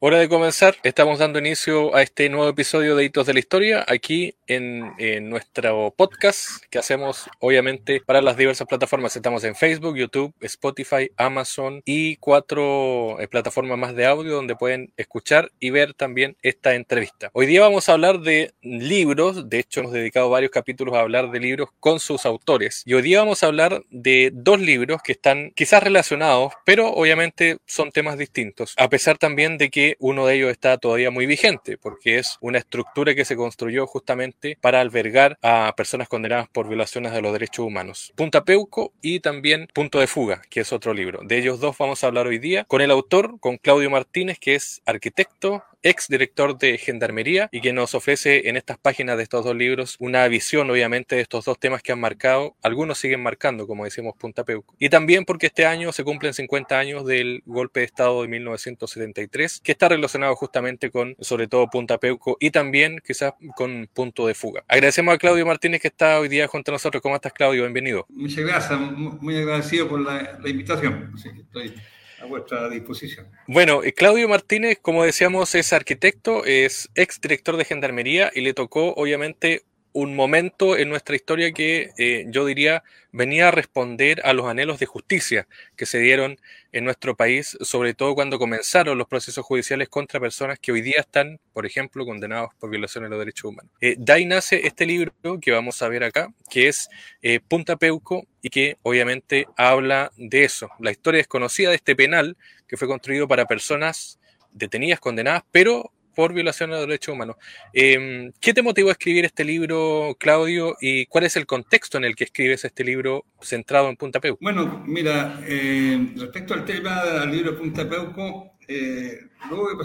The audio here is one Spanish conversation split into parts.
Hora de comenzar, estamos dando inicio a este nuevo episodio de Hitos de la Historia, aquí en, nuestro podcast que hacemos obviamente para las diversas plataformas. Estamos en Facebook, YouTube, Spotify, Amazon y cuatro eh, plataformas más de audio donde pueden escuchar y ver también esta entrevista. Hoy día vamos a hablar de libros, de hecho hemos dedicado varios capítulos a hablar de libros con sus autores. Y hoy día vamos a hablar de dos libros que están quizás relacionados, pero obviamente son temas distintos, a pesar también de que uno de ellos está todavía muy vigente, porque es una estructura que se construyó justamente para albergar a personas condenadas por violaciones de los derechos humanos. Punta Peuco y también Punto de Fuga, que es otro libro. De ellos dos vamos a hablar hoy día con el autor, con Claudio Martínez, que es arquitecto, ex director de Gendarmería y que nos ofrece en estas páginas de estos dos libros una visión obviamente de estos dos temas que han marcado, algunos siguen marcando como decimos Punta Peuco. Y también porque este año se cumplen 50 años del golpe de Estado de 1973 que está relacionado justamente con sobre todo Punta Peuco y también quizás con Punto de Fuga. Agradecemos a Claudio Martínez que está hoy día junto a nosotros. ¿Cómo estás Claudio? Bienvenido. Muchas gracias, muy agradecido por la, invitación. estoy a vuestra disposición. Bueno, eh, Claudio Martínez, como decíamos, es arquitecto, es ex director de Gendarmería y le tocó, obviamente, un momento en nuestra historia que eh, yo diría venía a responder a los anhelos de justicia que se dieron en nuestro país, sobre todo cuando comenzaron los procesos judiciales contra personas que hoy día están, por ejemplo, condenados por violaciones de los derechos humanos. Eh, de ahí nace este libro que vamos a ver acá, que es eh, Punta Peuco y que obviamente habla de eso, la historia desconocida de este penal que fue construido para personas detenidas, condenadas, pero por violación de los derechos humanos. Em, ¿Qué te motivó a escribir este libro, Claudio, y cuál es el contexto en el que escribes este libro centrado en Punta Peuco? Bueno, mira, eh, respecto al tema del libro Punta Peuco, eh,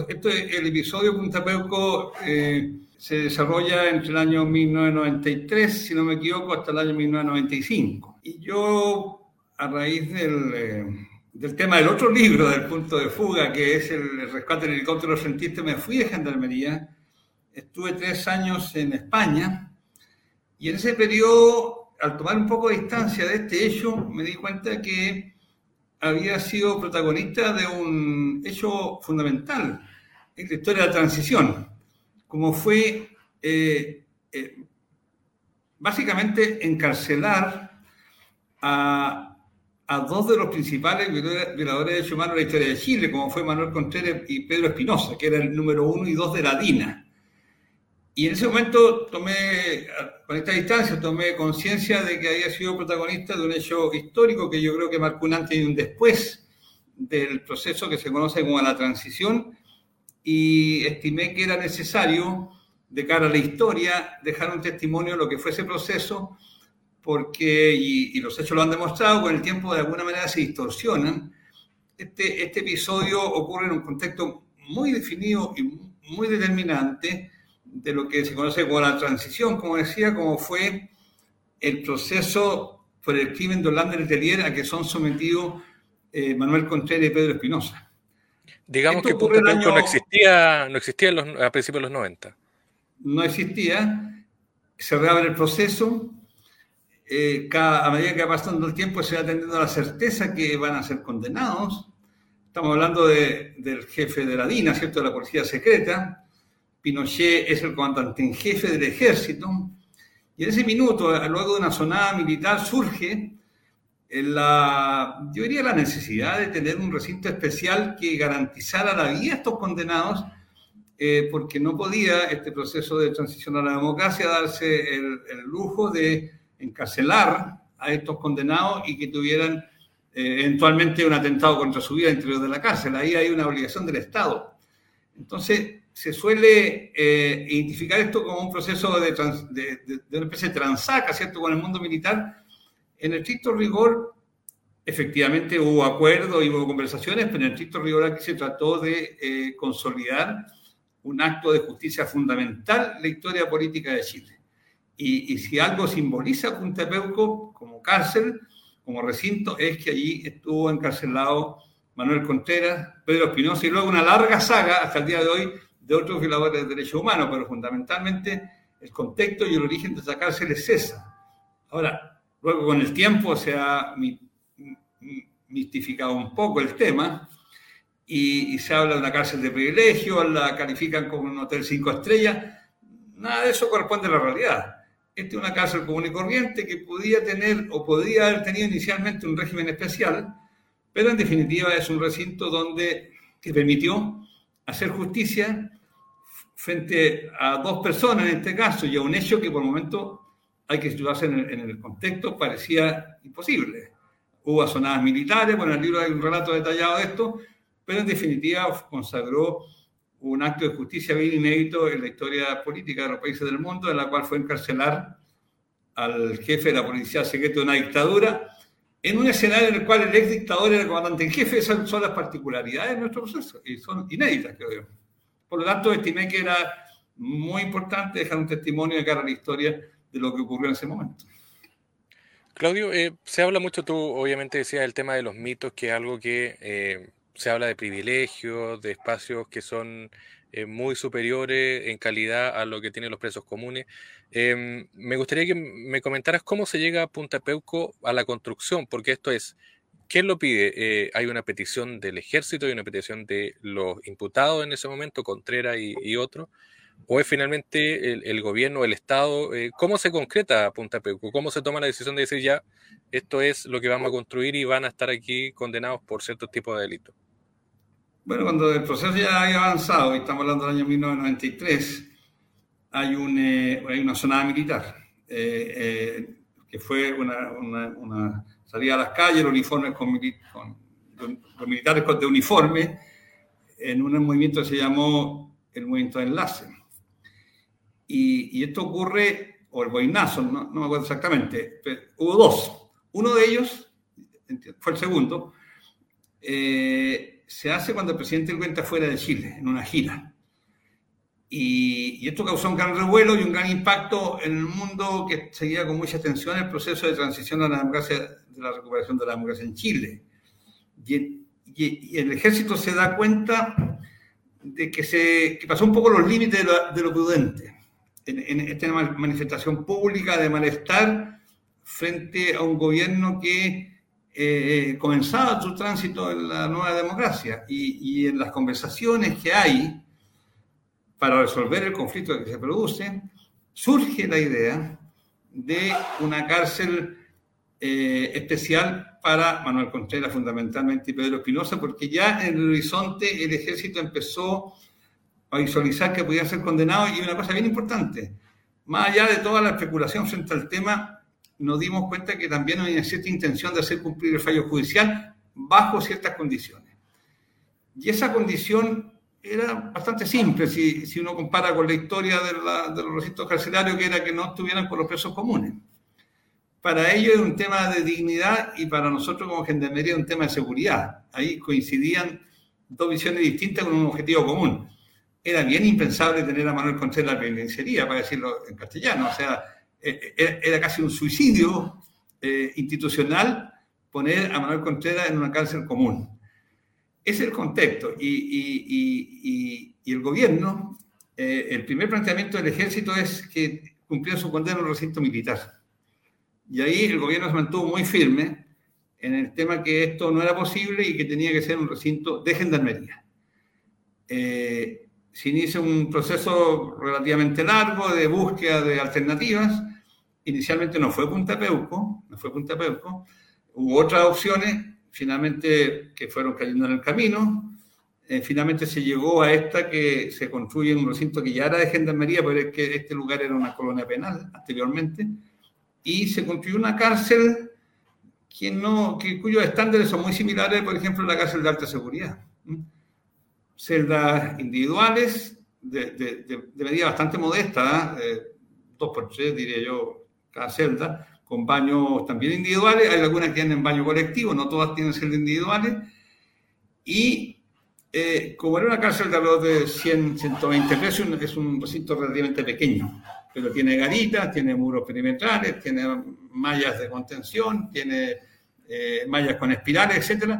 este, el episodio Punta Peuco eh, se desarrolla entre el año 1993, si no me equivoco, hasta el año 1995. Y yo, a raíz del del tema del otro libro, del punto de fuga, que es el rescate del helicóptero frentista, me fui de gendarmería. Estuve tres años en España y en ese periodo, al tomar un poco de distancia de este hecho, me di cuenta que había sido protagonista de un hecho fundamental en la historia de la transición, como fue eh, eh, básicamente encarcelar a a dos de los principales violadores de derechos humanos de la historia de Chile, como fue Manuel Contreras y Pedro Espinosa, que era el número uno y dos de la DINA. Y en ese momento tomé, con esta distancia, tomé conciencia de que había sido protagonista de un hecho histórico que yo creo que marcó un antes y un después del proceso que se conoce como la transición y estimé que era necesario, de cara a la historia, dejar un testimonio de lo que fue ese proceso porque, y, los hechos lo han demostrado, con el tiempo de alguna manera se distorsionan. Este, este episodio ocurre en un contexto muy definido y muy determinante de lo que se conoce como la transición, como decía, como fue el proceso por el crimen de Orlando Letelier a que son sometidos eh, Manuel Contreras y Pedro Espinosa. Digamos que Punta no existía, no existía a principios de los 90. No existía, se reabre el proceso, eh, a medida que va pasando el tiempo se va teniendo la certeza que van a ser condenados. Estamos hablando del jefe de la DINA, ¿cierto? De la policía secreta. Pinochet es el comandante en jefe del ejército. Y en ese minuto, luego de una sonada militar, surge la, yo diría la necesidad de tener un recinto especial que garantizara la vida a estos condenados, eh, porque no podía este proceso de transición a la democracia darse el lujo de encarcelar a estos condenados y que tuvieran eh, eventualmente un atentado contra su vida interior de la cárcel. Ahí hay una obligación del Estado. Entonces, se suele eh, identificar esto como un proceso de, de, una especie de transaca, ¿cierto?, con el mundo militar. En el estricto rigor, efectivamente hubo acuerdo y hubo conversaciones, pero en el estricto rigor aquí se trató de eh, consolidar un acto de justicia fundamental en la historia política de Chile. Y, si algo simboliza Punta Peuco como cárcel, como recinto, es que allí estuvo encarcelado Manuel Contreras, Pedro Espinosa y luego una larga saga hasta el día de hoy de otros violadores de derechos humanos, pero fundamentalmente el contexto y el origen de esa cárcel es esa. Ahora, luego con el tiempo se ha mistificado un poco el tema y, se habla de una cárcel de privilegio, la califican como un hotel cinco estrellas. Nada de eso corresponde a la realidad. Esta es una cárcel común y corriente que podía tener o podía haber tenido inicialmente un régimen especial, pero en definitiva es un recinto donde se permitió hacer justicia frente a dos personas en este caso y a un hecho que por el momento hay que situarse en el, contexto, parecía imposible. Hubo asonadas militares, bueno, en el libro hay un relato detallado de esto, pero en definitiva consagró un acto de justicia bien inédito en la historia política de los países del mundo, en la cual fue encarcelar al jefe de la policía secreta de una dictadura, en un escenario en el cual el ex dictador era el comandante en jefe. Esas son las particularidades de nuestro proceso y son inéditas, creo yo. Por lo tanto, estimé que era muy importante dejar un testimonio de cara a la historia de lo que ocurrió en ese momento. Claudio, eh, se habla mucho, tú obviamente decías el tema de los mitos, que es algo que eh, se habla de privilegios, de espacios que son eh, muy superiores en calidad a lo que tienen los presos comunes. Em, me gustaría que me comentaras cómo se llega a Punta Peuco a la construcción, porque esto es, ¿quién lo pide? hay una petición del ejército, hay una petición de los imputados en ese momento, Contreras y, y otros o es finalmente el, gobierno, el Estado? Eh, ¿Cómo se concreta Punta Peuco? ¿Cómo se toma la decisión de decir ya, esto es lo que vamos a construir y van a estar aquí condenados por ciertos tipos de delitos? Bueno, cuando el proceso ya ha avanzado, y estamos hablando del año 1993, hay, un, eh, hay una zona militar, eh, que fue una, salida a las calles, los uniformes con, los militares de uniforme, en un movimiento que se llamó el movimiento de enlace y, esto ocurre, o el boinazo, no, me acuerdo exactamente, pero hubo dos. Uno de ellos, fue el segundo, eh, se hace cuando el presidente cuenta fuera de Chile, en una gira. Y, esto causó un gran revuelo y un gran impacto en el mundo que seguía con mucha atención el proceso de transición a la democracia, de la recuperación de la democracia en Chile. Y, el ejército se da cuenta de que, se, que pasó un poco los límites de lo prudente en, esta manifestación pública de malestar frente a un gobierno que eh, comenzaba su tránsito en la nueva democracia y, en las conversaciones que hay para resolver el conflicto que se produce, surge la idea de una cárcel eh, especial para Manuel Contreras fundamentalmente y Pedro Espinosa, porque ya en el horizonte el ejército empezó a visualizar que podía ser condenado y una cosa bien importante, más allá de toda la especulación frente al tema, nos dimos cuenta que también había cierta intención de hacer cumplir el fallo judicial bajo ciertas condiciones. Y esa condición era bastante simple si, si uno compara con la historia de, de, los recintos carcelarios, que era que no estuvieran con los presos comunes. Para ellos era un tema de dignidad y para nosotros como gendarmería un tema de seguridad. Ahí coincidían dos visiones distintas con un objetivo común era bien impensable tener a Manuel Contreras la penitenciaría, para decirlo en castellano. O sea, era, casi un suicidio eh, institucional poner a Manuel Contreras en una cárcel común. Ese es el contexto. Y, el gobierno, eh, el primer planteamiento del ejército es que cumpliera su condena en un recinto militar. Y ahí el gobierno se mantuvo muy firme en el tema que esto no era posible y que tenía que ser un recinto de gendarmería. Eh, se inicia un proceso relativamente largo de búsqueda de alternativas. Inicialmente no fue Punta Peuco, no fue Punta Peuco. Hubo otras opciones, finalmente que fueron cayendo en el camino. Eh, finalmente se llegó a esta que se construye en un recinto que ya era de gendarmería, pero es que este lugar era una colonia penal anteriormente. Y se construyó una cárcel que no, que, cuyos estándares son muy similares, por ejemplo, la cárcel de alta seguridad celdas individuales de, de, medida bastante modesta, ¿eh? dos por tres diría yo, cada celda, con baños también individuales. Hay algunas que tienen baño colectivo, no todas tienen celdas individuales. Y eh, como era una cárcel de alrededor de 100, 120 pesos, es un recinto relativamente pequeño, pero tiene garitas, tiene muros perimetrales, tiene mallas de contención, tiene eh, mallas con espirales, etc.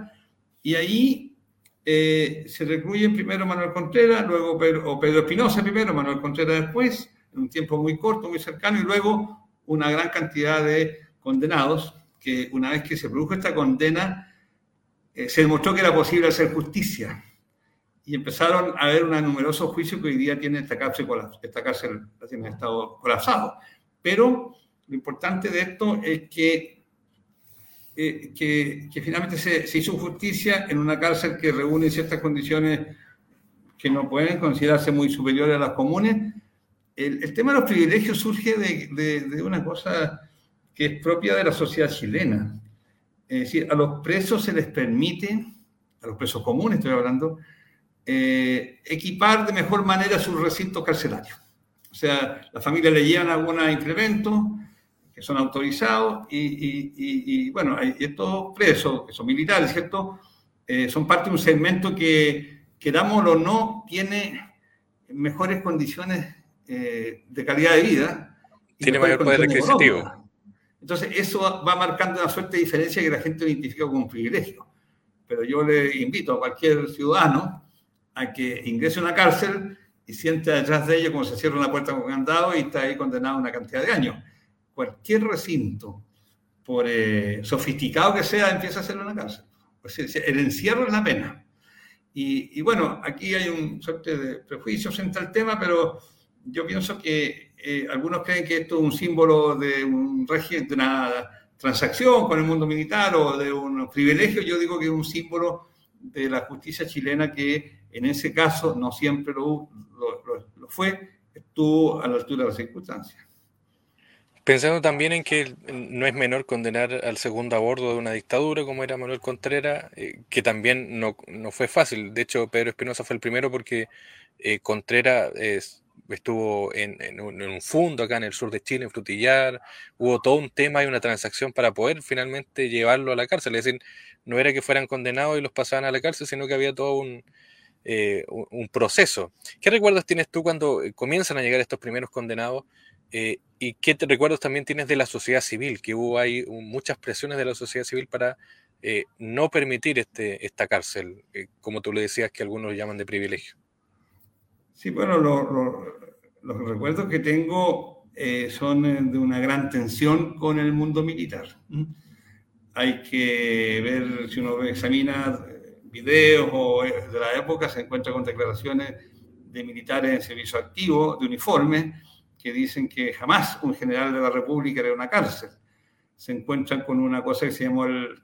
Y ahí eh, se recluyen primero Manuel Contreras, luego Pedro, o Espinosa primero, Manuel Contreras después, en un tiempo muy corto, muy cercano, y luego una gran cantidad de condenados, que una vez que se produjo esta condena, eh, se demostró que era posible hacer justicia. y empezaron a haber un numerosos juicios que hoy día tiene esta cárcel, esta cárcel tiene estado colapsado. Pero lo importante de esto es que, eh, que, que, finalmente se, se, hizo justicia en una cárcel que reúne ciertas condiciones que no pueden considerarse muy superiores a las comunes. El, tema de los privilegios surge de, de, de una cosa que es propia de la sociedad chilena. Es decir, a los presos se les permite, a los presos comunes estoy hablando, eh, equipar de mejor manera sus recintos carcelarios. O sea, la familia le llevan algunos implementos que son autorizados y, bueno, estos presos, que son militares, ¿cierto? Eh, son parte de un segmento que, querámoslo o no, tiene mejores condiciones eh, de calidad de vida. Tiene mayor poder adquisitivo. Entonces, eso va marcando una suerte de diferencia que la gente identifica como un privilegio. Pero yo le invito a cualquier ciudadano a que ingrese a una cárcel y siente detrás de ello como se cierra una puerta con candado y está ahí condenado a una cantidad de años. Cualquier recinto, por eh, sofisticado que sea, empieza a ser una cárcel. el encierro es la pena. Y, bueno, aquí hay un suerte de prejuicio frente al tema, pero yo pienso que eh, algunos creen que esto es un símbolo de un de una transacción con el mundo militar o de un privilegio. Yo digo que es un símbolo de la justicia chilena que en ese caso no siempre lo, lo, fue, estuvo a la altura de las circunstancias. Pensando también en que no es menor condenar al segundo a bordo de una dictadura como era Manuel Contreras, eh, que también no, no, fue fácil. De hecho, Pedro Espinosa fue el primero porque eh, Contreras estuvo en, un, en, un, fondo acá en el sur de Chile, en Frutillar. Hubo todo un tema y una transacción para poder finalmente llevarlo a la cárcel. Es decir, no era que fueran condenados y los pasaban a la cárcel, sino que había todo un, eh, un proceso. ¿Qué recuerdos tienes tú cuando eh, comienzan a llegar estos primeros condenados? Eh, ¿Y qué recuerdos también tienes de la sociedad civil? Que hubo ahí muchas presiones de la sociedad civil para eh, no permitir este, esta cárcel, como tú le decías que algunos llaman de privilegio. Sí, bueno, lo, lo, los recuerdos que tengo eh, son de una gran tensión con el mundo militar. Hay que ver, si uno examina videos eh, de la época, se encuentra con declaraciones de militares en servicio activo, de uniforme, que dicen que jamás un general de la República era una cárcel. Se encuentran con una cosa que se llamó el...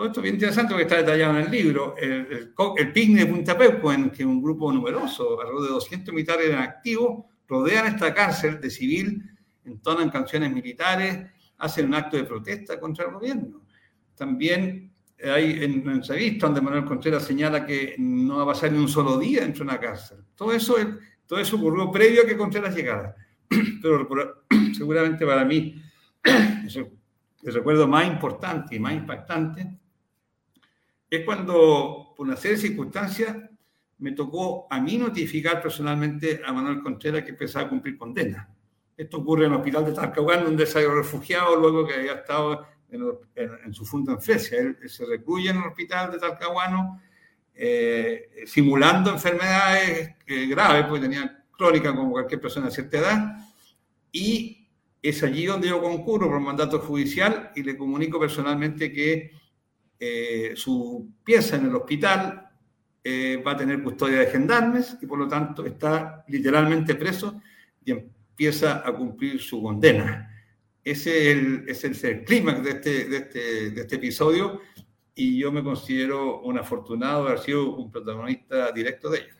Todo esto es bien interesante porque está detallado en el libro, el, el, el de Punta Peuco, en que un grupo numeroso, alrededor de 200 militares en activo, rodean esta cárcel de civil, entonan canciones militares, hacen un acto de protesta contra el gobierno. También hay en una entrevista donde Manuel Contreras señala que no va a pasar ni un solo día dentro de una cárcel. Todo eso, todo eso ocurrió previo a que Contreras llegara. Pero seguramente para mí el recuerdo más importante y más impactante es cuando, por una serie de circunstancias, me tocó a mí notificar personalmente a Manuel Contreras que empezaba a cumplir condena. Esto ocurre en el hospital de Talcahuano, donde había refugiado luego que había estado en, en, en su fondo en Fresia. Él, él, se recluye en el hospital de Talcahuano eh, simulando enfermedades eh, graves, porque tenía crónica como cualquier persona de cierta edad, y es allí donde yo concurro por mandato judicial y le comunico personalmente que eh, su pieza en el hospital eh, va a tener custodia de gendarmes y por lo tanto está literalmente preso y empieza a cumplir su condena. Ese es el, clímax de este, de, este, de este episodio y yo me considero un afortunado de haber sido un protagonista directo de ello.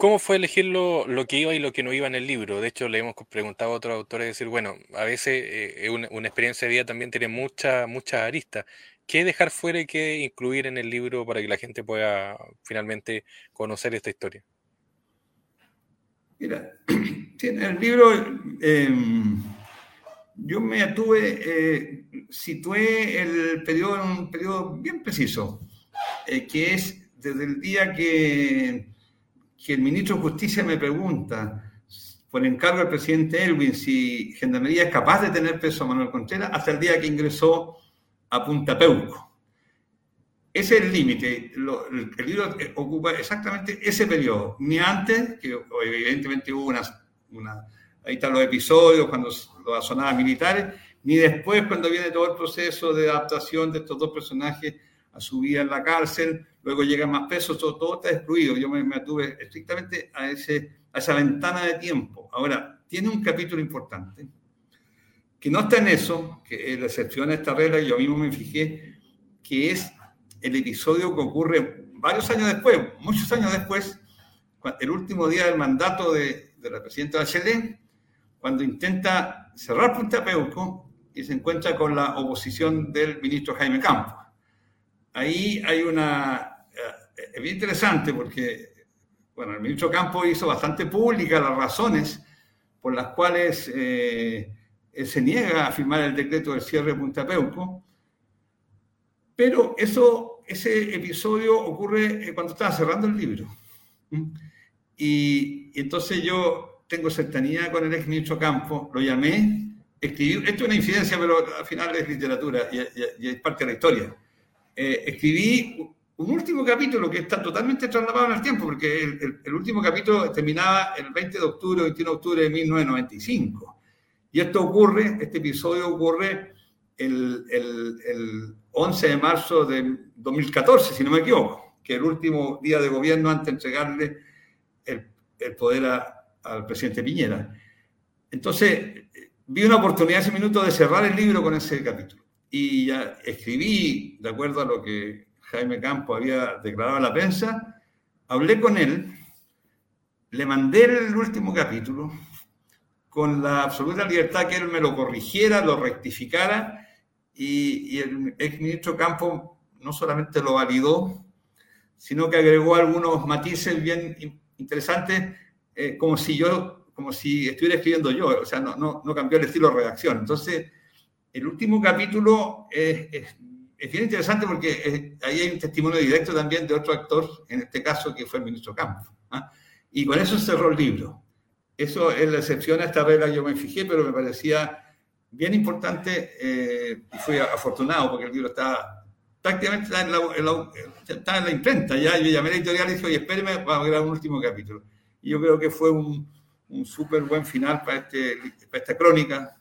¿Y cómo fue elegir lo, lo, que iba y lo que no iba en el libro? De hecho, le hemos preguntado a otros autores, decir, bueno, a veces eh, una, experiencia de vida también tiene muchas muchas aristas. ¿Qué dejar fuera y qué incluir en el libro para que la gente pueda finalmente conocer esta historia? Mira, en el libro eh, yo me atuve, eh, situé el periodo en un periodo bien preciso, eh, que es desde el día que, que el ministro de Justicia me pregunta por encargo del presidente Elwin si Gendarmería es capaz de tener preso a Manuel Contreras hasta el día que ingresó a Punta Peuco. Ese es el límite. El libro ocupa exactamente ese periodo. Ni antes, que evidentemente hubo una, una ahí están los episodios cuando las sonadas militares, ni después cuando viene todo el proceso de adaptación de estos dos personajes a su vida en la cárcel, luego llegan más pesos, todo, todo está excluido. Yo me, atuve estrictamente a esa ventana de tiempo. Ahora, tiene un capítulo importante, que no está en eso, que es la excepción a esta regla, yo mismo me fijé, que es el episodio que ocurre varios años después, muchos años después, el último día del mandato de, de la presidenta Bachelet, cuando intenta cerrar Punta Peuco y se encuentra con la oposición del ministro Jaime Campos. Ahí hay una... Eh, es bien interesante porque, bueno, el ministro Campos hizo bastante pública las razones por las cuales eh, se niega a firmar el decreto del cierre de Punta Peuco, pero eso, ese episodio ocurre eh, cuando estaba cerrando el libro. Y, entonces yo tengo cercanía con el ex ministro Campos, lo llamé, escribí, esto es una incidencia, pero al final es literatura y, es parte de la historia. Eh, escribí un último capítulo que está totalmente trasladado en el tiempo, porque el, último capítulo terminaba el 20 de octubre, 21 de octubre de 1995. Y esto ocurre, este episodio ocurre el, el 11 de marzo de 2014, si no me equivoco, que el último día de gobierno antes de entregarle el, el poder al presidente Piñera. Entonces, vi una oportunidad ese minuto de cerrar el libro con ese capítulo. Y ya escribí, de acuerdo a lo que Jaime Campo había declarado a la prensa, hablé con él, le mandé el último capítulo con la absoluta libertad que él me lo corrigiera, lo rectificara, y, el exministro Campo no solamente lo validó, sino que agregó algunos matices bien interesante, eh, como si yo, como si estuviera escribiendo yo, o sea, no, no, no cambió el estilo de redacción. Entonces, el último capítulo es, es, bien interesante porque ahí hay un testimonio directo también de otro actor, en este caso que fue el ministro Campos. ¿ah? Y con eso cerró el libro. Eso es la excepción a esta regla yo me fijé, pero me parecía bien importante eh, y fui afortunado porque el libro está prácticamente está en la, está en la imprenta. Ya yo llamé a la editorial y dije, oye, espéreme, vamos a grabar un último capítulo. Y yo creo que fue un, un súper buen final para, este, para esta crónica,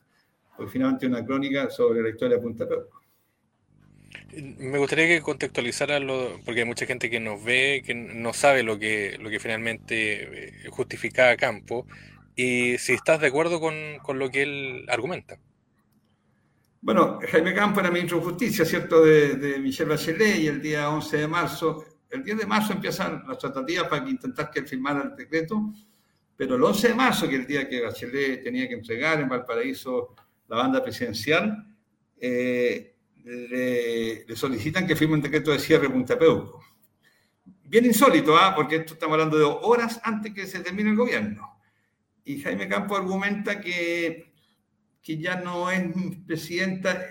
porque finalmente una crónica sobre la historia de Punta Peuco. Me gustaría que contextualizara, lo, porque hay mucha gente que nos ve, que no sabe lo que, lo que finalmente eh, justificaba Campo, y si estás de acuerdo con, con lo que él argumenta. Bueno, Jaime Campo era ministro de Justicia, ¿cierto?, de, de Michelle Bachelet, y el día 11 de marzo, el 10 de marzo empiezan las tratativas para intentar que él firmara el decreto, pero el 11 de marzo, que es el día que Bachelet tenía que entregar en Valparaíso la banda presidencial, eh, le, le, solicitan que firme un decreto de cierre de Punta Peuco. Bien insólito, ¿ah? porque esto estamos hablando de horas antes que se termine el gobierno. Y Jaime Campo argumenta que que ya no es presidenta,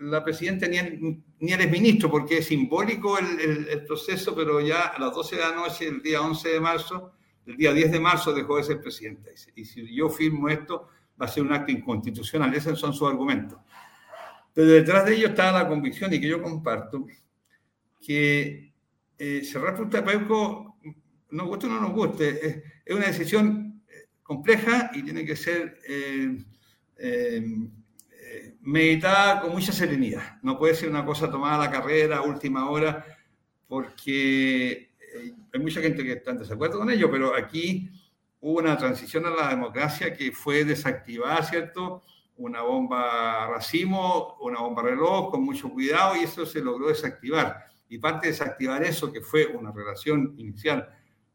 la presidenta ni, ni eres ministro, porque es simbólico el, el, proceso, pero ya a las 12 de la noche, el día 11 de marzo, el día 10 de marzo dejó de ser presidenta. Y si yo firmo esto, va a ser un acto inconstitucional. Esos son sus argumentos. Pero detrás de ello está la convicción y que yo comparto, que eh, cerrar Punta Peuco, nos guste o no nos guste, es, es una decisión eh, compleja y tiene que ser... Eh, eh, meditada con mucha serenidad. No puede ser una cosa tomada a la carrera, a última hora, porque eh, hay mucha gente que está en desacuerdo con ello, pero aquí hubo una transición a la democracia que fue desactivada, ¿cierto? Una bomba racimo, una bomba reloj, con mucho cuidado, y eso se logró desactivar. Y parte de desactivar eso, que fue una relación inicial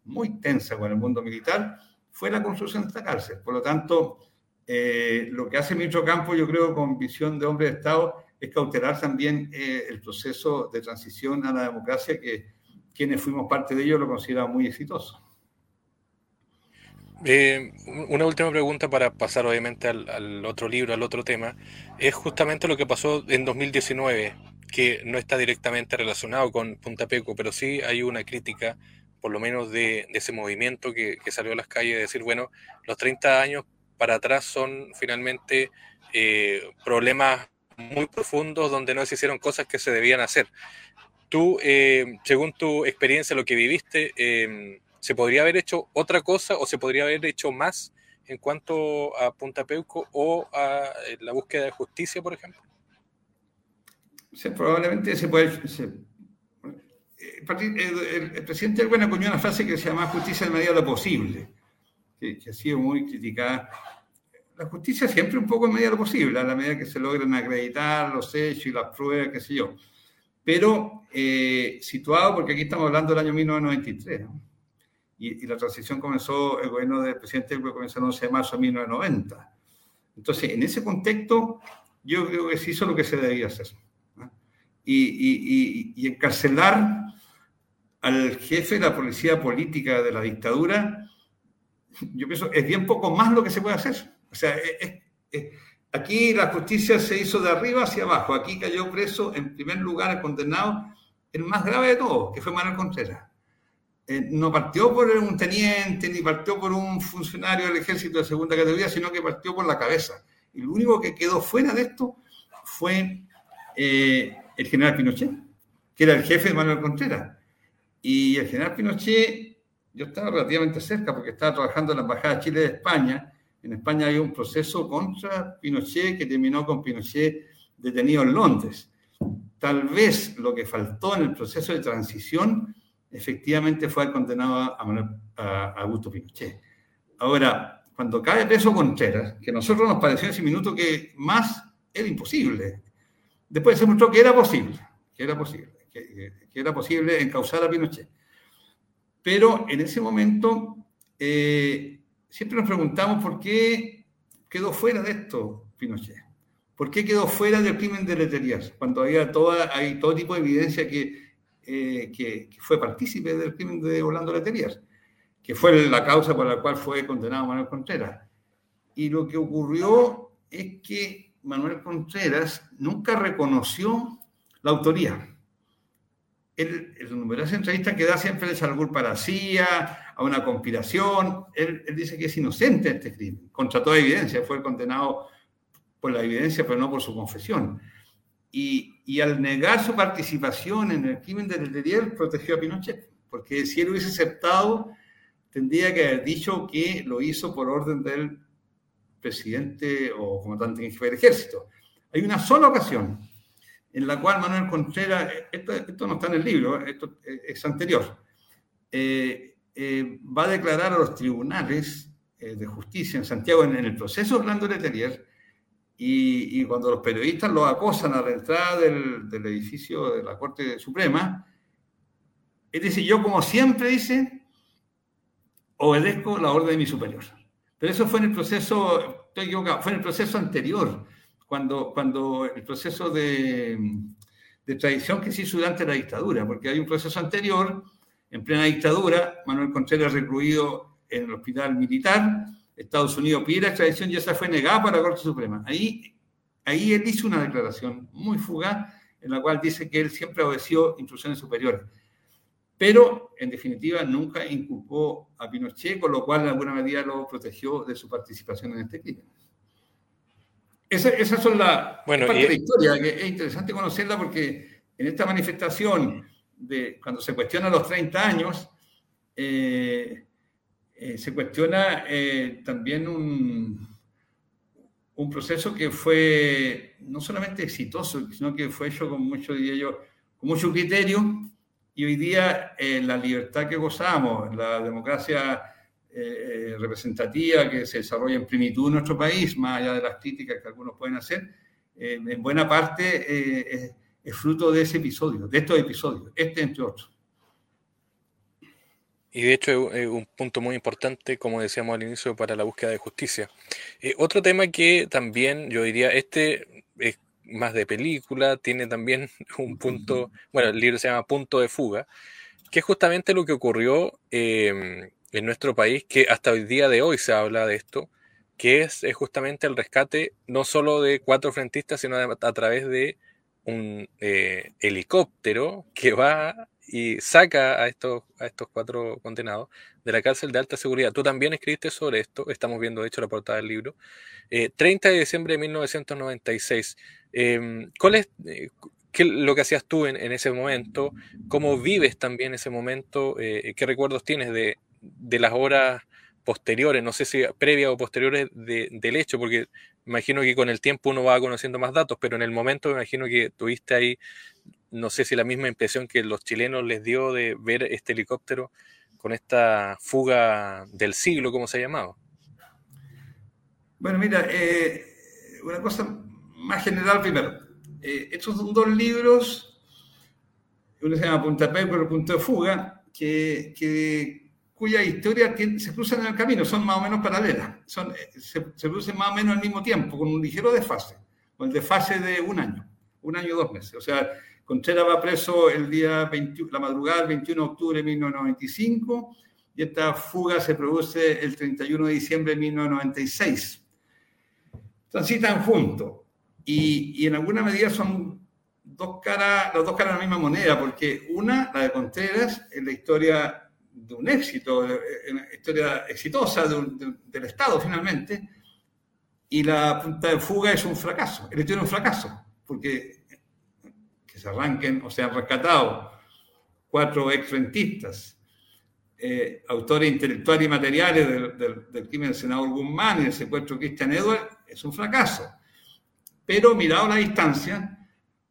muy tensa con el mundo militar, fue la construcción de esta cárcel. Por lo tanto, eh, lo que hace ministro Campo, yo creo, con visión de hombre de Estado, es cautelar también eh, el proceso de transición a la democracia que quienes fuimos parte de ello lo consideramos muy exitoso. Eh, una última pregunta para pasar obviamente al, otro libro, al otro tema, es justamente lo que pasó en 2019, que no está directamente relacionado con Punta Peco, pero sí hay una crítica, por lo menos de, ese movimiento que, que, salió a las calles, de decir, bueno, los 30 años para atrás son finalmente eh, problemas muy profundos donde no se hicieron cosas que se debían hacer. Tú, eh, según tu experiencia, lo que viviste, eh, ¿se podría haber hecho otra cosa o se podría haber hecho más en cuanto a Punta Peuco o a eh, la búsqueda de justicia, por ejemplo? Sí, probablemente se puede, se el, presidente Erwin acuñó una frase que se llama justicia en medida de lo posible, que, ha sido muy criticada. La justicia siempre un poco en medida de lo posible, a la medida que se logren acreditar los hechos y las pruebas, qué sé yo. Pero eh, situado, porque aquí estamos hablando del año 1993, y, la transición comenzó, el gobierno del presidente comenzó el 11 de marzo de 1990. Entonces, en ese contexto, yo creo que se hizo lo que se debía hacer. Y, y, encarcelar al jefe de la policía política de la dictadura, yo pienso, es bien poco más lo que se puede hacer. O sea, aquí la justicia se hizo de arriba hacia abajo. Aquí cayó preso, en primer lugar, condenado, el más grave de todos, que fue Manuel Contreras. Eh, no partió por un teniente, ni partió por un funcionario del ejército de segunda categoría, sino que partió por la cabeza. Y lo único que quedó fuera de esto fue eh, el general Pinochet, que era el jefe de Manuel Contreras. Y el general Pinochet, yo estaba relativamente cerca porque estaba trabajando en la Embajada de Chile de España. En España hay un proceso contra Pinochet que terminó con Pinochet detenido en Londres. Tal vez lo que faltó en el proceso de transición efectivamente fue condenado a, Augusto Pinochet. Ahora, cuando cae preso Contreras, que a nosotros nos pareció en ese minuto que más era imposible, después se mostró que era posible, que era posible, que, era posible encauzar a Pinochet. Pero en ese momento eh, siempre nos preguntamos por qué quedó fuera de esto Pinochet. ¿Por qué quedó fuera del crimen de leterías? Cuando había toda, hay todo tipo de evidencia que eh, que, fue partícipe del crimen de Orlando Leterías, que fue la causa por la cual fue condenado Manuel Contreras. Y lo que ocurrió es que Manuel Contreras nunca reconoció la autoría. Él, en numerosas entrevistas que da siempre le salvó para CIA, a una conspiración. Él, él, dice que es inocente este crimen, contra toda evidencia. Fue condenado por la evidencia, pero no por su confesión. Y, y, al negar su participación en el crimen de Letelier, protegió a Pinochet, porque si él hubiese aceptado, tendría que haber dicho que lo hizo por orden del presidente o comandante en jefe del ejército. Hay una sola ocasión en la cual Manuel Contreras, esto, no está en el libro, esto es anterior, eh, eh, va a declarar a los tribunales eh, de justicia en Santiago en, el proceso Orlando Letelier y, cuando los periodistas lo acosan a la entrada del, edificio de la Corte Suprema, es decir, yo como siempre dice, obedezco la orden de mi superior. Pero eso fue en el proceso, fue en el proceso anterior, cuando, cuando el proceso de, de tradición que se hizo durante la dictadura, porque hay un proceso anterior, en plena dictadura, Manuel Contreras recluido en el hospital militar, Estados Unidos pide la extradición y esa fue negada por la Corte Suprema. Ahí, ahí él hizo una declaración muy fugaz en la cual dice que él siempre obedeció instrucciones superiores. Pero, en definitiva, nunca inculpó a Pinochet, con lo cual, en alguna medida, lo protegió de su participación en este crimen. Esa, esas son las bueno, parte de la historia, que es interesante conocerla porque en esta manifestación, de cuando se cuestiona los 30 años, eh, eh, se cuestiona eh, también un, un proceso que fue no solamente exitoso, sino que fue hecho con mucho, criterio. Y hoy día eh, la libertad que gozamos, la democracia representativa que se desarrolla en plenitud en nuestro país, más allá de las críticas que algunos pueden hacer, en buena parte es, es fruto de ese episodio, de estos episodios, este entre otros. Y de hecho es un punto muy importante, como decíamos al inicio, para la búsqueda de justicia. Eh, otro tema que también yo diría, este es más de película, tiene también un punto, bueno, el libro se llama Punto de Fuga, que es justamente lo que ocurrió em, en nuestro país, que hasta el día de hoy se habla de esto, que es, justamente el rescate no solo de cuatro frentistas, sino a, través de un eh, helicóptero que va y saca a estos, a estos cuatro condenados de la cárcel de alta seguridad. Tú también escribiste sobre esto, estamos viendo de hecho la portada del libro. 30 eh, de diciembre de 1996. Em, ¿Cuál es eh, qué, lo que hacías tú en, ese momento? ¿Cómo vives también ese momento? Eh, ¿Qué recuerdos tienes de, de, las horas posteriores? No sé si previas o posteriores del hecho, porque imagino que con el tiempo uno va conociendo más datos, pero en el momento me imagino que tuviste ahí no sé si la misma impresión que los chilenos les dio de ver este helicóptero con esta fuga del siglo, como se ha llamado. Bueno, mira, eh, una cosa más general primero. Eh, estos son dos libros, uno se llama Punta P otro Punto de Fuga, que, que, cuya historia se cruzan en el camino, son más o menos paralelas, son, eh, se, se producen más o menos al mismo tiempo, con un ligero desfase, con el desfase de un año, un año dos meses. O sea, Contreras va preso el día 20, la madrugada del 21 de octubre de 1995 y esta fuga se produce el 31 de diciembre de 1996 transitan juntos. Y, y en alguna medida son dos caras, las dos caras de la misma moneda, porque una, la de Contreras, es la historia de un éxito, una historia exitosa del Estado finalmente, y la punta de fuga es un fracaso. El historia es un fracaso, porque que se arranquen o sean rescatados cuatro ex-rentistas, eh, autores intelectuales y materiales del, crimen del senador Guzmán y del secuestro de Christian Edward, es un fracaso. Pero mirado a la distancia,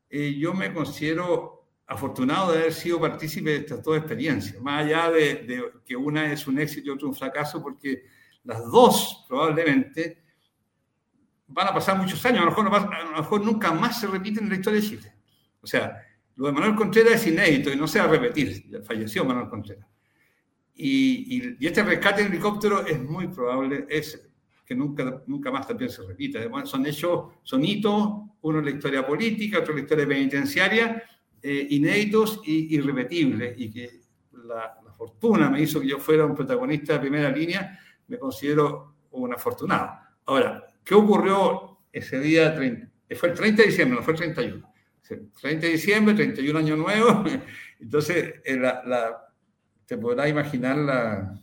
eh, yo me considero afortunado de haber sido partícipe de estas dos experiencias, más allá de, que una es un éxito y otra un fracaso, porque las dos probablemente van a pasar muchos años, a lo mejor, a lo mejor nunca más se repiten en la historia de Chile. O sea, lo de Manuel Contreras es inédito y no se va a repetir, falleció Manuel Contreras. Y, y, este rescate en helicóptero es muy probable, es que nunca, nunca más también se repita. son hechos, son hitos, uno en la historia política, otro en la historia penitenciaria, eh, inéditos y irrepetibles, y que la, fortuna me hizo que yo fuera un protagonista de primera línea, me considero un afortunado. Ahora, ¿qué ocurrió ese día? 30, fue el 30 de diciembre, no fue el 31. 30 de diciembre, 31 año nuevo. Entonces, eh, la, la, te podrás imaginar la,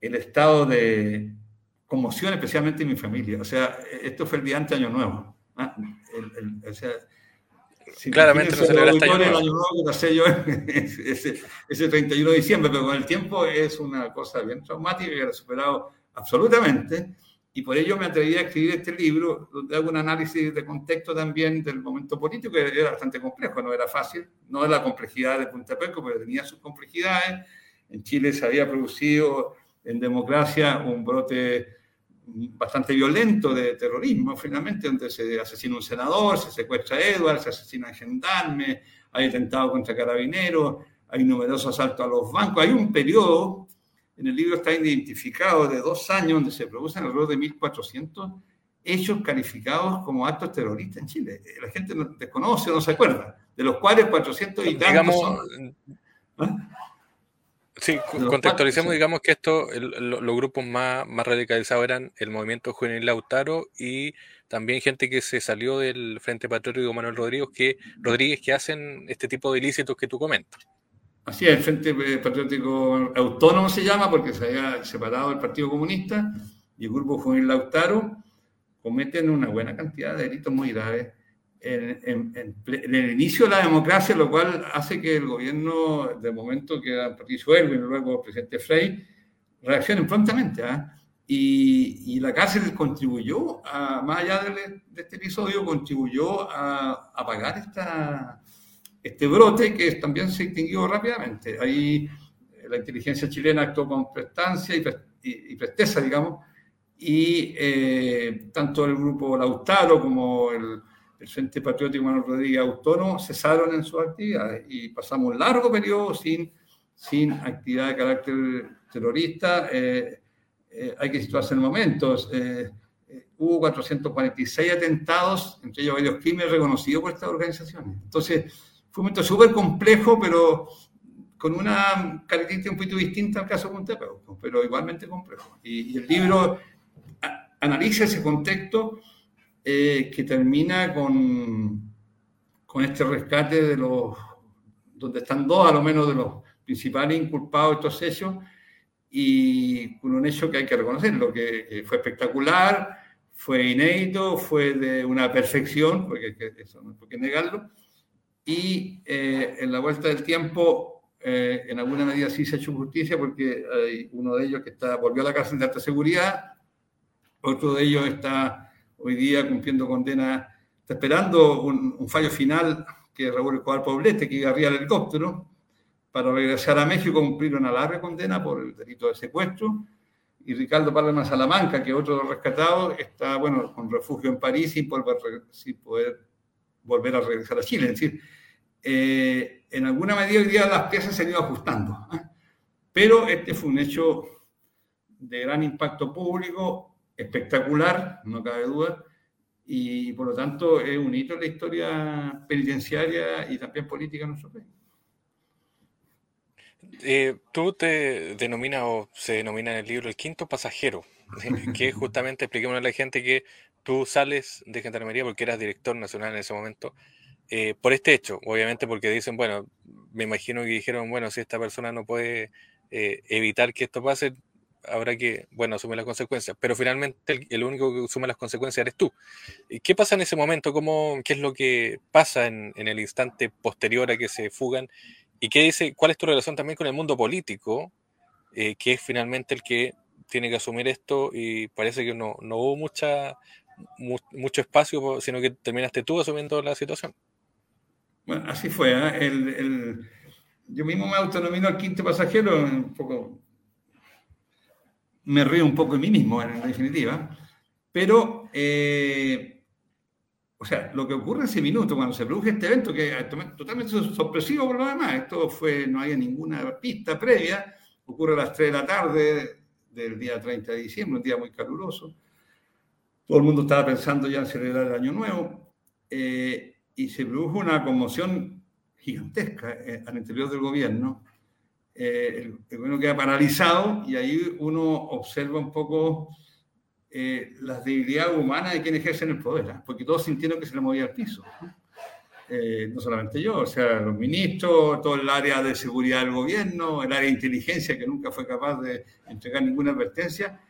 el estado de, conmoción, especialmente en mi familia. O sea, esto fue el día antes de Año Nuevo. ¿ah? o sea, Claramente no celebraste Año Nuevo. Año Nuevo que yo ese, ese 31 de diciembre, pero con el tiempo es una cosa bien traumática que he superado absolutamente. Y por ello me atreví a escribir este libro, donde hago un análisis de contexto también del momento político, que era bastante complejo, no era fácil, no de la complejidad de Punta Peco, pero tenía sus complejidades. En Chile se había producido en democracia un brote bastante violento de terrorismo, finalmente, donde se asesina un senador, se secuestra a Edward, se asesina a gendarme, hay atentado contra carabineros, hay numerosos asaltos a los bancos. Hay un periodo, en el libro está identificado, de dos años, donde se producen alrededor de 1.400 hechos calificados como actos terroristas en Chile. La gente no desconoce no se acuerda, de los cuales 400 y tantos son... ¿Ah? Sí, contextualicemos, digamos que esto, los grupos más, más radicalizados eran el movimiento juvenil Lautaro y también gente que se salió del Frente Patriótico Manuel Rodríguez que, Rodríguez que hacen este tipo de ilícitos que tú comentas. Así es, el Frente Patriótico Autónomo se llama porque se había separado del Partido Comunista y el Grupo Juvenil Lautaro cometen una buena cantidad de delitos muy graves en, el inicio de la democracia, lo cual hace que el gobierno, de momento que era Patricio Erwin, luego el presidente Frey, reaccionen prontamente. ¿ah? Y, la cárcel contribuyó, a, más allá de, este episodio, contribuyó a apagar esta, este brote que también se extinguió rápidamente. Ahí eh, la inteligencia chilena actuó con prestancia y, presteza, digamos, y eh, tanto el grupo Lautaro como el el Frente Patriótico Manuel Rodríguez Autónomo cesaron en sus actividades y pasamos un largo periodo sin, sin actividad de carácter terrorista. Eh, eh, hay que situarse en momentos. Eh, hubo 446 atentados, entre ellos varios crímenes reconocidos por estas organizaciones. Entonces, fue un momento súper complejo, pero con una característica un poquito distinta al caso de Montepeu, pero igualmente complejo. Y, y el libro analiza ese contexto eh, que termina con, con este rescate de los, donde están dos a lo menos de los principales inculpados de estos hechos, y con un hecho que hay que reconocerlo, que, que fue espectacular, fue inédito, fue de una perfección, porque eso no hay por qué negarlo, y eh, en la vuelta del tiempo, eh, en alguna medida sí se ha hecho justicia, porque hay uno de ellos que está, volvió a la cárcel de alta seguridad, otro de ellos está hoy día cumpliendo condena, está esperando un, fallo final que Raúl Escobar Poblete, que iba arriba del helicóptero para regresar a México, cumplir una larga condena por el delito de secuestro. Y Ricardo Palma Salamanca, que otro rescatados, está, bueno, con refugio en París sin poder, sin poder volver a regresar a Chile. Es decir, eh, en alguna medida hoy día las piezas se han ido ajustando. ¿eh? Pero este fue un hecho de gran impacto público, espectacular, no cabe duda, y por lo tanto es un hito en la historia penitenciaria y también política en nuestro país. Eh, tú te denominas o se denomina en el libro el quinto pasajero, que justamente, expliquémosle a la gente que tú sales de Gendarmería porque eras director nacional en ese momento, eh, por este hecho, obviamente porque dicen, bueno, me imagino que dijeron, bueno, si esta persona no puede eh, evitar que esto pase, habrá que, bueno, asumir las consecuencias. Pero finalmente el, único que asume las consecuencias eres tú. ¿Qué pasa en ese momento? ¿Cómo, ¿Qué es lo que pasa en, el instante posterior a que se fugan? ¿Y qué dice, cuál es tu relación también con el mundo político, eh, que es finalmente el que tiene que asumir esto y parece que no, no hubo mucha, mucho espacio, sino que terminaste tú asumiendo la situación? Bueno, así fue. ¿eh? El, yo mismo me autonomino al quinto pasajero, un poco me río un poco de mí mismo, en definitiva, pero, eh, o sea, lo que ocurre en ese minuto, cuando se produce este evento, que es totalmente sorpresivo por lo demás, esto fue, no había ninguna pista previa, ocurre a las 3 de la tarde del día 30 de diciembre, un día muy caluroso, todo el mundo estaba pensando ya en celebrar el año nuevo, eh, y se produjo una conmoción gigantesca eh, al interior del gobierno, eh, el, gobierno queda paralizado y ahí uno observa un poco eh, las debilidades humanas de quienes ejercen el poder, ¿ah? porque todos sintieron que se le movía el piso. Eh, no solamente yo, o sea, los ministros, todo el área de seguridad del gobierno, el área de inteligencia que nunca fue capaz de entregar ninguna advertencia,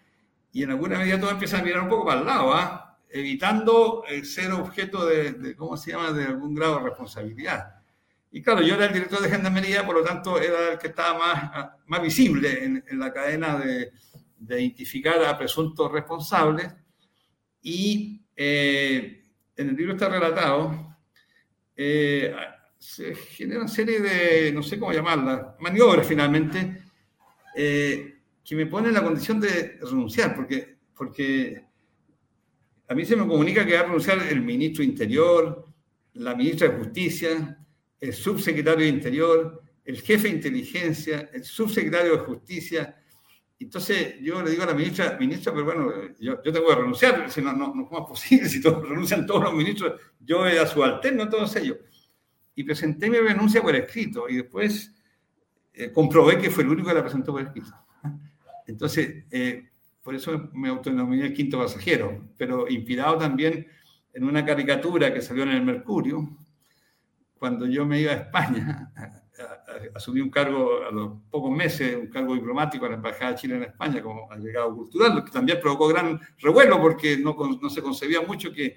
y en alguna medida todos empiezan a mirar un poco para el lado, ¿ah? evitando ser objeto de, de, ¿cómo se llama?, de algún grado de responsabilidad. Y claro, yo era el director de Gendarmería, por lo tanto era el que estaba más, más visible en, la cadena de, de, identificar a presuntos responsables. Y eh, en el libro está relatado, eh, se genera una serie de, no sé cómo llamarlas, maniobras finalmente, eh, que me ponen en la condición de renunciar, porque, porque a mí se me comunica que va a renunciar el ministro Interior, la ministra de Justicia, el subsecretario de Interior, el jefe de inteligencia, el subsecretario de Justicia. Entonces yo le digo a la ministra, ministra, pero bueno, yo, yo tengo que renunciar, si no, no, no es posible, si todos, renuncian todos los ministros, yo era subalterno, todos ellos. Y presenté mi renuncia por escrito y después eh, comprobé que fue el único que la presentó por escrito. Entonces, eh, por eso me autonominé el quinto pasajero, pero inspirado también en una caricatura que salió en el Mercurio, cuando yo me iba a España, asumí un cargo a los pocos meses, un cargo diplomático en la Embajada de Chile en España como agregado cultural, lo que también provocó gran revuelo porque no, no se concebía mucho que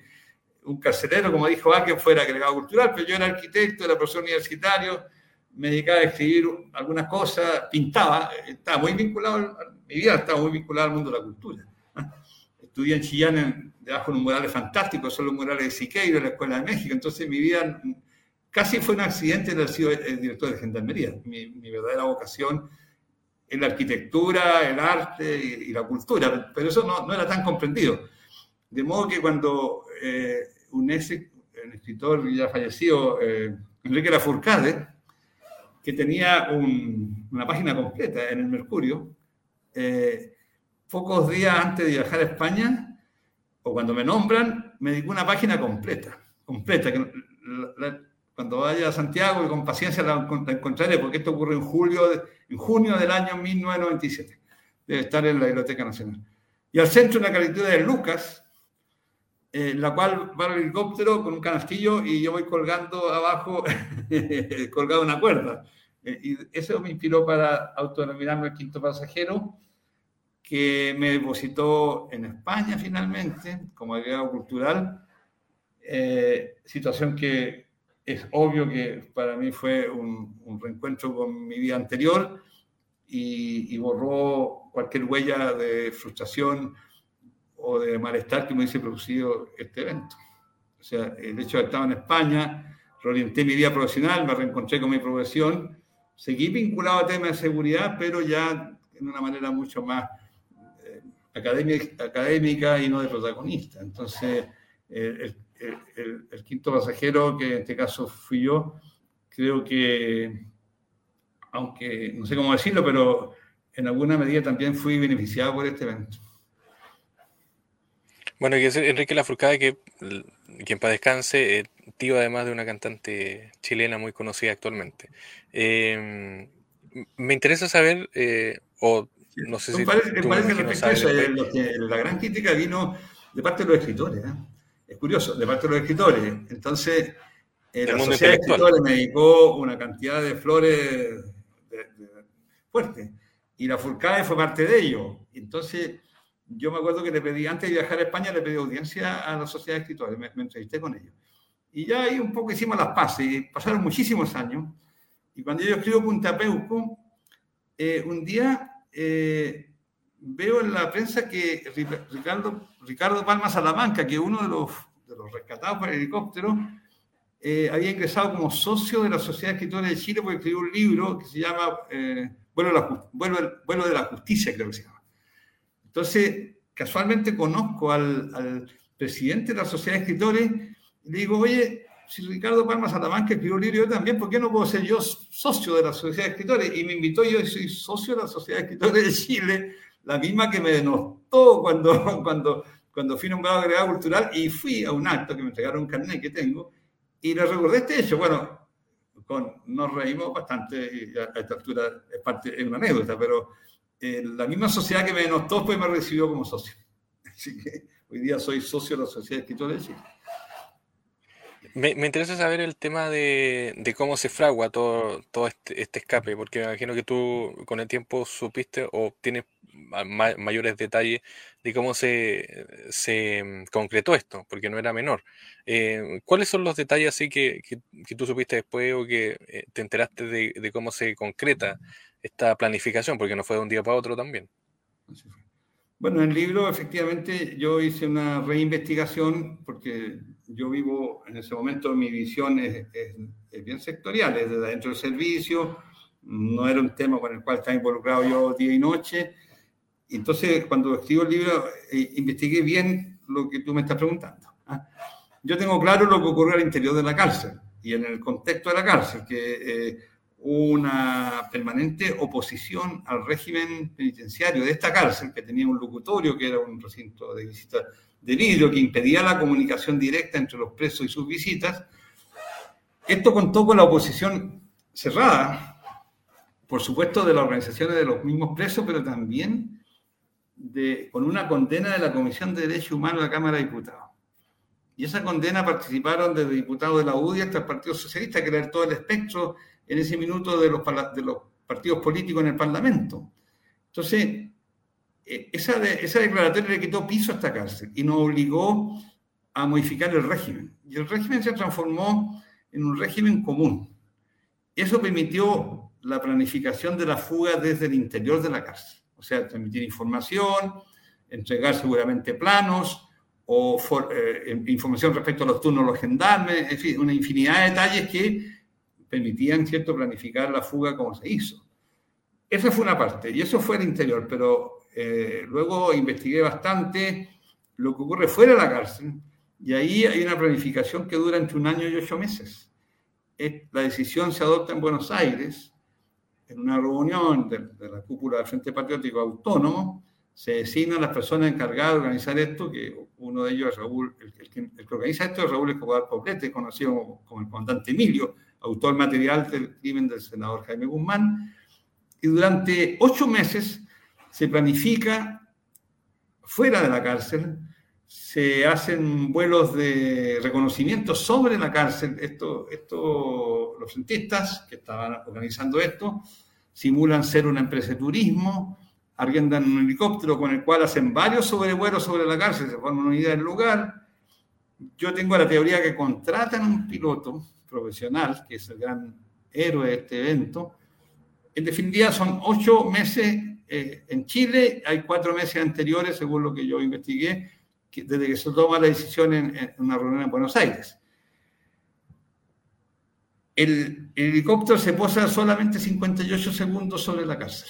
un carcelero, como dijo alguien, fuera agregado cultural, pero yo era arquitecto, era profesor universitario, me dedicaba a escribir algunas cosas, pintaba, estaba muy vinculado, mi vida estaba muy vinculada al mundo de la cultura. Estudié en Chillán, debajo de un mural fantástico, son los murales de Siqueiro, en la Escuela de México, entonces mi vida Casi fue un accidente de haber sido el director de Gendarmería. Mi, verdadera vocación es la arquitectura, el arte y, la cultura, pero eso no, no, era tan comprendido. De modo que cuando eh, un ex, el escritor ya fallecido, eh, Enrique Lafourcade, que tenía una página completa en el Mercurio, eh, pocos días antes de viajar a España, o cuando me nombran, me dedicó una página completa, completa, que la, cuando vaya a Santiago y con paciencia la, encontraré, porque esto ocurre en, julio, en junio del año 1997. Debe estar en la Biblioteca Nacional. Y al centro una caricatura de Lucas, en la cual va el helicóptero con un canastillo y yo voy colgando abajo, colgado una cuerda. Eh, y eso me inspiró para autodenominarme el quinto pasajero, que me depositó en España finalmente, como agregado cultural, eh, situación que es obvio que para mí fue un, reencuentro con mi vida anterior y, borró cualquier huella de frustración o de malestar que me hubiese producido este evento. O sea, el hecho de estar en España, reorienté mi vida profesional, me reencontré con mi profesión, seguí vinculado a temas de seguridad, pero ya en una manera mucho más eh, académica y no de protagonista. Entonces, el, quinto pasajero, que en este caso fui yo, creo que, aunque no sé cómo decirlo, pero en alguna medida también fui beneficiado por este evento. Bueno, que es Enrique Lafourcade, que quien para descanse, eh, tío además de una cantante chilena muy conocida actualmente. Em, me interesa saber, eh, o no sé si... Parece, tú parece que la gran crítica vino de parte de los escritores. ¿eh? Es curioso, de parte de los escritores. Entonces, la sociedad de escritores me dedicó una cantidad de flores fuertes. Y la Furcade fue parte de ello. Entonces, yo me acuerdo que le pedí, antes de viajar a España, le pedí audiencia a la sociedad de escritores, me, entrevisté con ellos. Y ya ahí un poco hicimos las paces, pasaron muchísimos años. Y cuando yo escribo Punta Peuco, eh, un día eh, veo en la prensa que Ricardo, Ricardo Palma Salamanca, que uno de los, de los rescatados por el helicóptero, eh, había ingresado como socio de la Sociedad de Escritores de Chile porque escribió un libro que se llama Vuelo, de la, Vuelo de la Justicia, creo que se llama. Entonces, casualmente conozco al, presidente de la Sociedad de Escritores y le digo, oye, si Ricardo Palma Salamanca escribió libro yo también, ¿por qué no puedo ser yo socio de la Sociedad de Escritores? Y me invitó, yo soy socio de la Sociedad de Escritores de Chile, la misma que me denostó cuando, cuando, cuando fui nombrado agregado cultural y fui a un acto que me entregaron un carnet que tengo y le recordé este hecho. Bueno, con, nos reímos bastante, a esta altura es, parte, es una anécdota, pero eh, la misma sociedad que me denostó pues me recibió como socio. Así que hoy día soy socio de la Sociedad de Escritores de Chile. Me, interesa saber el tema de, cómo se fragua todo, este, este, escape, porque me imagino que tú con el tiempo supiste o tienes mayores detalles de cómo se, mm, concretó esto, porque no era menor. Eh, ¿Cuáles son los detalles así que, que, tú supiste después o que eh, te enteraste de, de, cómo se concreta esta planificación, porque no fue de un día para otro también. Bueno, en el libro efectivamente yo hice una reinvestigación porque yo vivo en ese momento, mi visión es, bien sectorial, es desde dentro del servicio, no era un tema con el cual estaba involucrado yo día y noche. Entonces, cuando escribo el libro, eh, investigué bien lo que tú me estás preguntando. ¿ah? Yo tengo claro lo que ocurre al interior de la cárcel y en el contexto de la cárcel, que eh, una permanente oposición al régimen penitenciario de esta cárcel, que tenía un locutorio, que era un recinto de visitas de vidrio, que impedía la comunicación directa entre los presos y sus visitas. Esto contó con la oposición cerrada, por supuesto, de las organizaciones de los mismos presos, pero también de, con una condena de la Comisión de Derechos Humanos de la Cámara de Diputados. Y esa condena participaron desde diputados de la UDI hasta el Partido Socialista, que era todo el espectro en ese minuto de los, de los partidos políticos en el Parlamento. Entonces, e, esa, esa declaratoria le quitó piso a esta cárcel y nos obligó a modificar el régimen. Y el régimen se transformó en un régimen común. Eso permitió la planificación de la fuga desde el interior de la cárcel. O sea, transmitir información, entregar seguramente planos o eh, información respecto a los turnos de los gendarmes, en fin, una infinidad de detalles que permitían, ¿cierto?, planificar la fuga como se hizo. Esa fue una parte, y eso fue el interior, pero eh, luego investigué bastante lo que ocurre fuera de la cárcel, y ahí hay una planificación que dura entre un año y ocho meses. La decisión se adopta en Buenos Aires, en una reunión de, la cúpula del Frente Patriótico Autónomo, se designan las personas encargadas de organizar esto, que uno de ellos es Raúl, el, que, organiza esto es Raúl Escobar Poblete, conocido como, como el comandante Emilio, autor material del crimen del senador Jaime Guzmán, y durante ocho meses se planifica fuera de la cárcel, se hacen vuelos de reconocimiento sobre la cárcel. Esto, esto, los cientistas que estaban organizando esto simulan ser una empresa de turismo, arriendan un helicóptero con el cual hacen varios sobrevuelos sobre la cárcel, se forman una idea del lugar. Yo tengo la teoría que contratan un piloto profesional, que es el gran héroe de este evento. En definitiva, son ocho meses eh, en Chile, hay cuatro meses anteriores, según lo que yo investigué, desde que se toma la decisión en, una reunión en Buenos Aires. el, helicóptero se posa solamente 58 segundos sobre la cárcel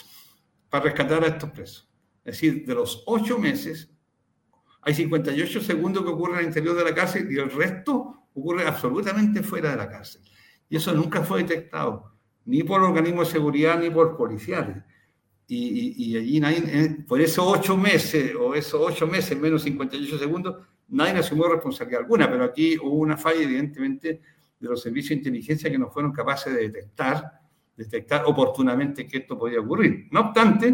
para rescatar a estos presos. Es decir, de los ocho meses, hay 58 segundos que ocurren al interior de la cárcel y el resto ocurre absolutamente fuera de la cárcel. Y eso nunca fue detectado, ni por organismos de seguridad ni por policiales. Y, allí nadie, eh, por esos ocho meses, o esos ocho meses menos 58 segundos, nadie asumió responsabilidad alguna, pero aquí hubo una falla, evidentemente, de los servicios de inteligencia que no fueron capaces de detectar, detectar oportunamente que esto podía ocurrir. No obstante,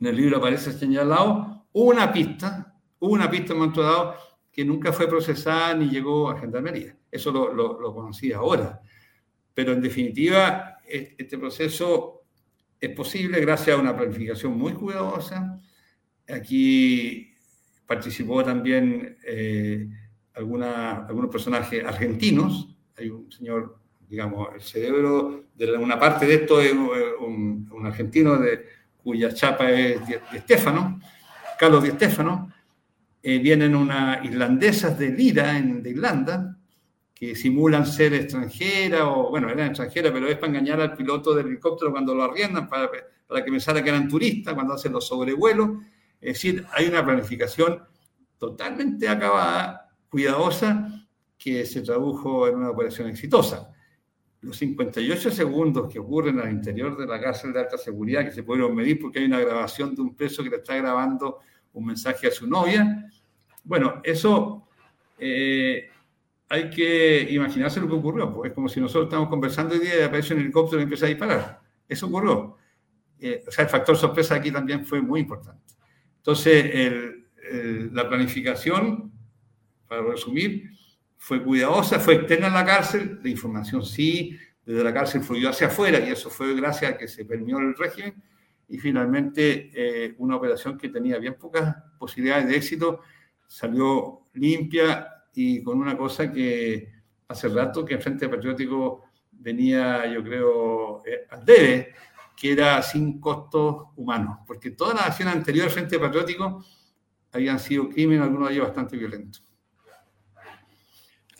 en el libro aparece señalado una pista, una pista en un momento dado nunca fue procesada ni llegó a Gendarmería. Eso lo, lo, conocí ahora. Pero en definitiva, este proceso es posible gracias a una planificación muy cuidadosa. Aquí participó también eh, alguna, algunos personajes argentinos. Hay un señor, digamos, el cerebro de una parte de esto es un, argentino de, cuya chapa es Di, Stefano, Carlos Di Stefano. Eh, vienen unas irlandesas de Lira, en, de Irlanda, que simulan ser extranjeras, o bueno, eran extranjeras, pero es para engañar al piloto del helicóptero cuando lo arriendan, para, para que pensara que eran turistas, cuando hacen los sobrevuelos. Es decir, hay una planificación totalmente acabada cuidadosa que se tradujo en una operación exitosa. Los 58 segundos que ocurren al interior de la cárcel de alta seguridad, que se pudieron medir porque hay una grabación de un preso que le está grabando un mensaje a su novia, bueno, eso eh, hay que imaginarse lo que ocurrió. Pues es como si nosotros estamos conversando hoy día y aparece un helicóptero y empieza a disparar. Eso ocurrió. Eh, o sea, el factor sorpresa aquí también fue muy importante. Entonces, la planificación para resumir, fue cuidadosa, fue externa en la cárcel, la información sí, desde la cárcel fluyó hacia afuera y eso fue gracias a que se permió el régimen y finalmente eh, una operación que tenía bien pocas posibilidades de éxito salió limpia y con una cosa que hace rato que el Frente Patriótico venía, yo creo, eh, al debe, que era sin costos humanos, porque todas las acciones anteriores del Frente Patriótico habían sido crímenes, algunos de ellos bastante violentos.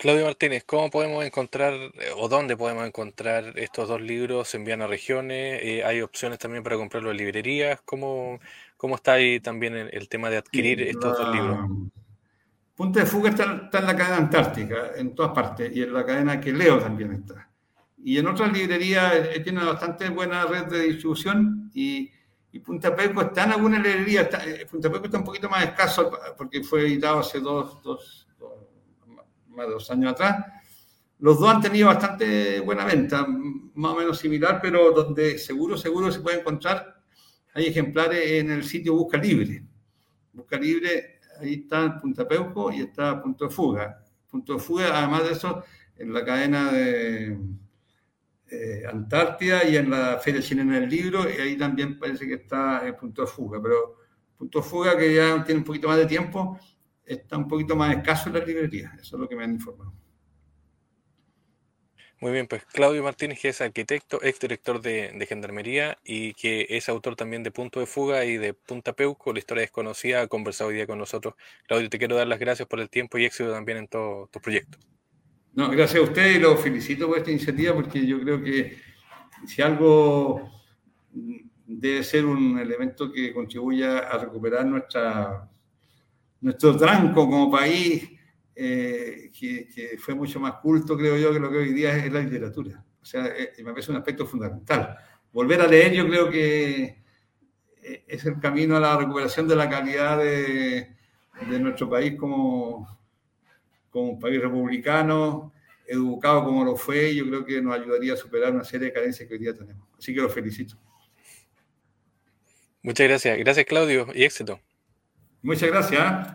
Claudio Martínez, ¿cómo podemos encontrar eh, o dónde podemos encontrar estos dos libros? ¿Se envían a regiones? Eh, ¿Hay opciones también para comprarlo en librerías? ¿Cómo, cómo está ahí también el, tema de adquirir estos dos libros? Punta de Fuga está, en la cadena antártica, en todas partes, y en la cadena que leo también está. Y en otras librerías eh, tiene bastante buena red de distribución y, Punta Peco está en alguna librería. Punta Peco está un poquito más escaso porque fue editado hace dos, dos más de dos años atrás. Los dos han tenido bastante buena venta, más o menos similar, pero donde seguro, seguro se puede encontrar. Hay ejemplares en el sitio Busca Libre. Busca Libre, ahí está Punta Peuco y está Punto de Fuga. Punto de Fuga, además de eso, en la cadena de eh, Antártida y en la Feria Chilena del Libro, y ahí también parece que está en Punto de Fuga. Pero Punto de Fuga, que ya tiene un poquito más de tiempo, está un poquito más escaso en la librería. Eso es lo que me han informado. Muy bien, pues Claudio Martínez, que es arquitecto, exdirector de, de Gendarmería y que es autor también de Punto de Fuga y de Punta Peuco, la historia desconocida, ha conversado hoy día con nosotros. Claudio, te quiero dar las gracias por el tiempo y éxito también en todos tus proyectos. No, gracias a usted y lo felicito por esta iniciativa porque yo creo que si algo debe ser un elemento que contribuya a recuperar nuestra nuestro tranco como país, eh, que, fue mucho más culto, creo yo, que lo que hoy día es la literatura. O sea, eh, me parece un aspecto fundamental. Volver a leer, yo creo que eh, es el camino a la recuperación de la calidad de, nuestro país como, como un país republicano, educado como lo fue, yo creo que nos ayudaría a superar una serie de carencias que hoy día tenemos. Así que lo felicito. Muchas gracias. Gracias, Claudio, y éxito. Muchas gracias.